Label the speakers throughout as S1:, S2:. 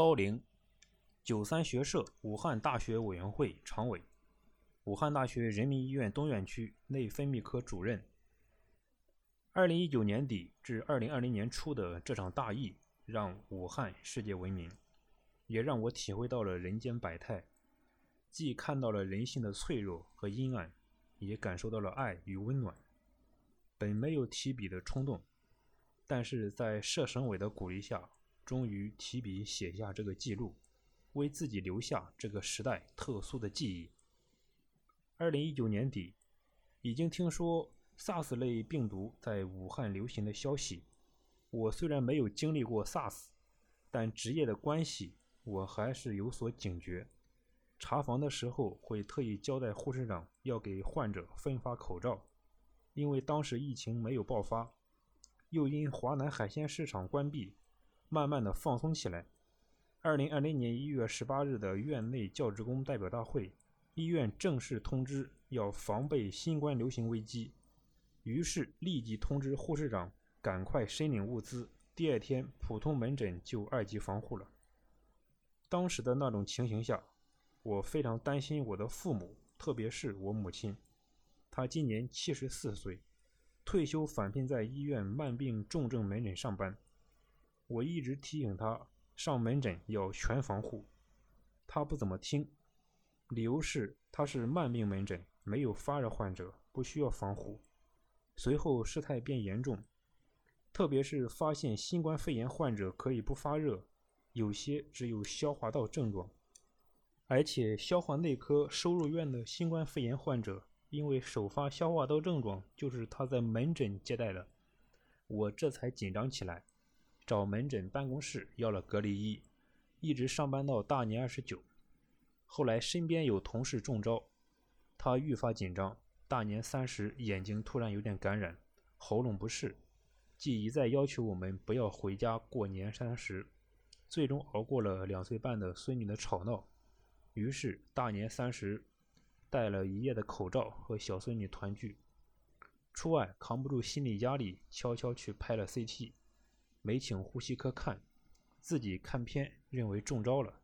S1: 高龄，九三学社武汉大学委员会常委，武汉大学人民医院东院区内分泌科主任。二零一九年底至二零二零年初的这场大疫，让武汉世界闻名，也让我体会到了人间百态，既看到了人性的脆弱和阴暗，也感受到了爱与温暖。本没有提笔的冲动，但是在社省委的鼓励下，终于提笔写下这个记录，为自己留下这个时代特殊的记忆。二零一九年底，已经听说。SARS 类病毒在武汉流行的消息，我虽然没有经历过 SARS，但职业的关系，我还是有所警觉。查房的时候会特意交代护士长要给患者分发口罩，因为当时疫情没有爆发，又因华南海鲜市场关闭，慢慢的放松起来。二零二零年一月十八日的院内教职工代表大会，医院正式通知要防备新冠流行危机。于是立即通知护士长赶快申领物资。第二天，普通门诊就二级防护了。当时的那种情形下，我非常担心我的父母，特别是我母亲。她今年七十四岁，退休返聘在医院慢病重症门诊上班。我一直提醒他上门诊要全防护，他不怎么听，理由是他是慢病门诊，没有发热患者，不需要防护。随后事态变严重，特别是发现新冠肺炎患者可以不发热，有些只有消化道症状，而且消化内科收入院的新冠肺炎患者，因为首发消化道症状就是他在门诊接待的，我这才紧张起来，找门诊办公室要了隔离衣，一直上班到大年二十九。后来身边有同事中招，他愈发紧张。大年三十，眼睛突然有点感染，喉咙不适，既一再要求我们不要回家过年三十，最终熬过了两岁半的孙女的吵闹。于是大年三十，戴了一夜的口罩和小孙女团聚。出外扛不住心理压力，悄悄去拍了 CT，没请呼吸科看，自己看片认为中招了，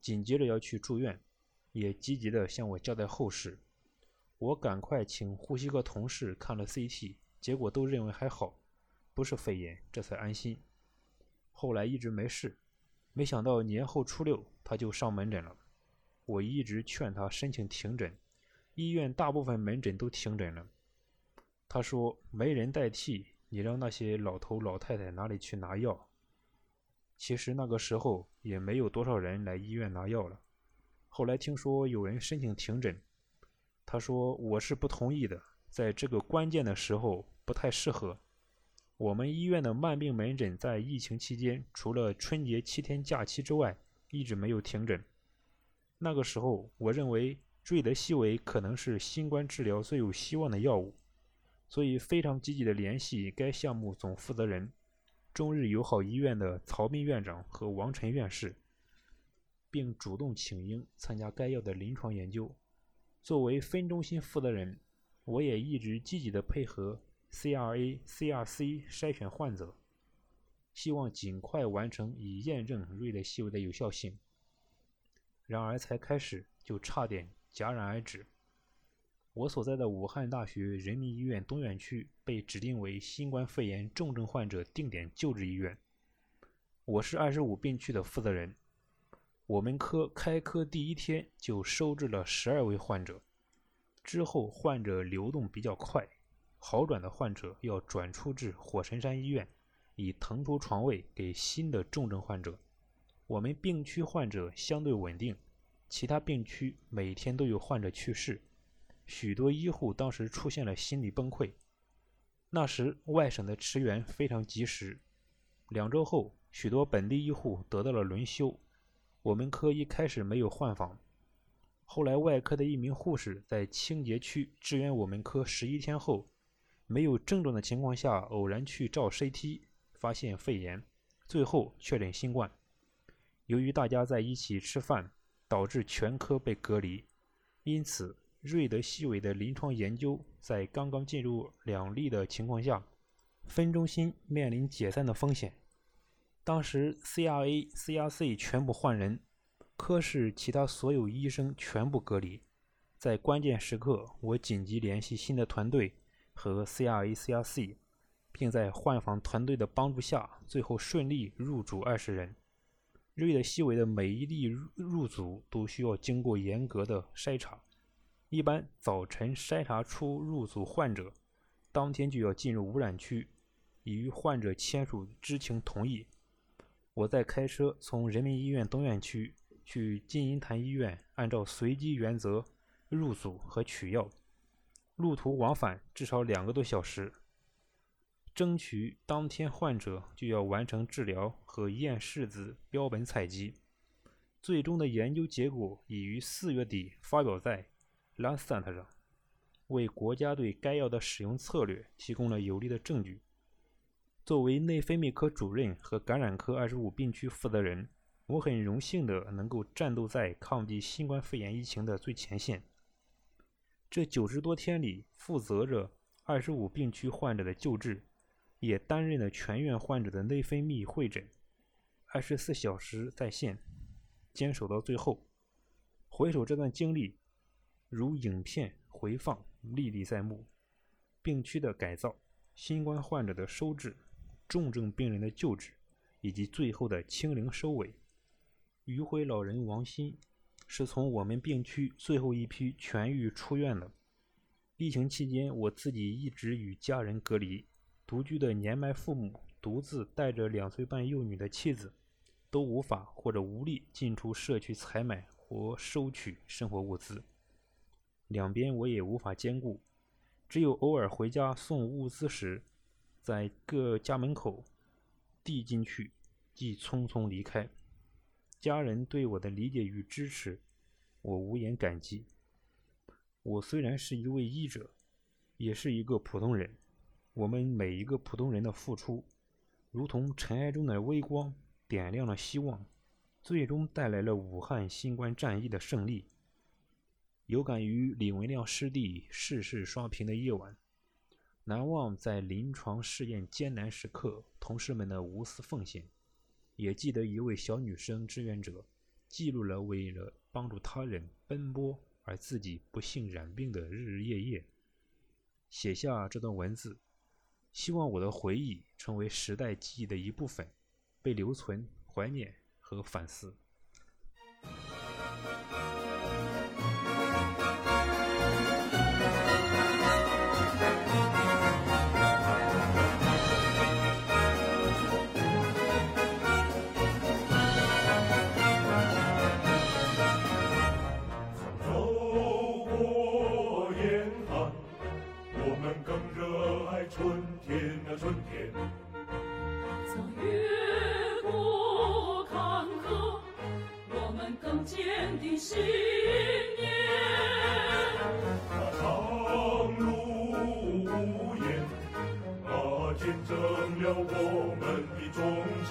S1: 紧接着要去住院，也积极的向我交代后事。我赶快请呼吸科同事看了 CT，结果都认为还好，不是肺炎，这才安心。后来一直没事，没想到年后初六他就上门诊了。我一直劝他申请停诊，医院大部分门诊都停诊了。他说没人代替，你让那些老头老太太哪里去拿药？其实那个时候也没有多少人来医院拿药了。后来听说有人申请停诊。他说：“我是不同意的，在这个关键的时候不太适合。我们医院的慢病门诊在疫情期间，除了春节七天假期之外，一直没有停诊。那个时候，我认为瑞德西韦可能是新冠治疗最有希望的药物，所以非常积极的联系该项目总负责人中日友好医院的曹斌院长和王晨院士，并主动请缨参加该药的临床研究。”作为分中心负责人，我也一直积极的配合 CRA、CRC 筛选患者，希望尽快完成以验证瑞德西韦的有效性。然而才开始就差点戛然而止。我所在的武汉大学人民医院东院区被指定为新冠肺炎重症患者定点救治医院，我是二十五病区的负责人。我们科开科第一天就收治了十二位患者，之后患者流动比较快，好转的患者要转出至火神山医院，以腾出床位给新的重症患者。我们病区患者相对稳定，其他病区每天都有患者去世，许多医护当时出现了心理崩溃。那时外省的驰援非常及时，两周后，许多本地医护得到了轮休。我们科一开始没有换房，后来外科的一名护士在清洁区支援我们科十一天后，没有症状的情况下，偶然去照 CT，发现肺炎，最后确诊新冠。由于大家在一起吃饭，导致全科被隔离，因此瑞德西韦的临床研究在刚刚进入两例的情况下，分中心面临解散的风险。当时 CRA、CRC 全部换人，科室其他所有医生全部隔离。在关键时刻，我紧急联系新的团队和 CRA、CRC，并在换防团队的帮助下，最后顺利入组二十人。瑞德西韦的每一例入入组都需要经过严格的筛查，一般早晨筛查出入组患者，当天就要进入污染区，已与患者签署知情同意。我在开车从人民医院东院区去金银潭医院，按照随机原则。入组和取药，路途往返至少两个多小时，争取当天患者就要完成治疗和验拭子标本采集。最终的研究结果已于四月底发表在《Lancet》上，为国家对该药的使用策略提供了有力的证据。作为内分泌科主任和感染科二十五病区负责人，我很荣幸的能够战斗在抗击新冠肺炎疫情的最前线。这九十多天里，负责着二十五病区患者的救治，也担任了全院患者的内分泌会诊，二十四小时在线，坚守到最后。回首这段经历，如影片回放，历历在目。病区的改造、新冠患者的收治、重症病人的救治，以及最后的清零收尾。余晖老人王鑫。是从我们病区最后一批痊愈出院的。疫情期间，我自己一直与家人隔离，独居的年迈父母，独自带着两岁半幼女的妻子，都无法或者无力进出社区采买或收取生活物资。两边我也无法兼顾，只有偶尔回家送物资时，在各家门口递进去，即匆匆离开。家人对我的理解与支持，我无言感激。我虽然是一位医者，也是一个普通人。我们每一个普通人的付出，如同尘埃中的微光，点亮了希望，最终带来了武汉新冠战役的胜利。有感于李文亮师弟逝世双平的夜晚，难忘在临床试验艰难时刻同事们的无私奉献。也记得一位小女生志愿者，记录了为了帮助他人奔波而自己不幸染病的日日夜夜，写下这段文字，希望我的回忆成为时代记忆的一部分，被留存、怀念和反思。
S2: 坚定信念那长路无言见证了我们的忠诚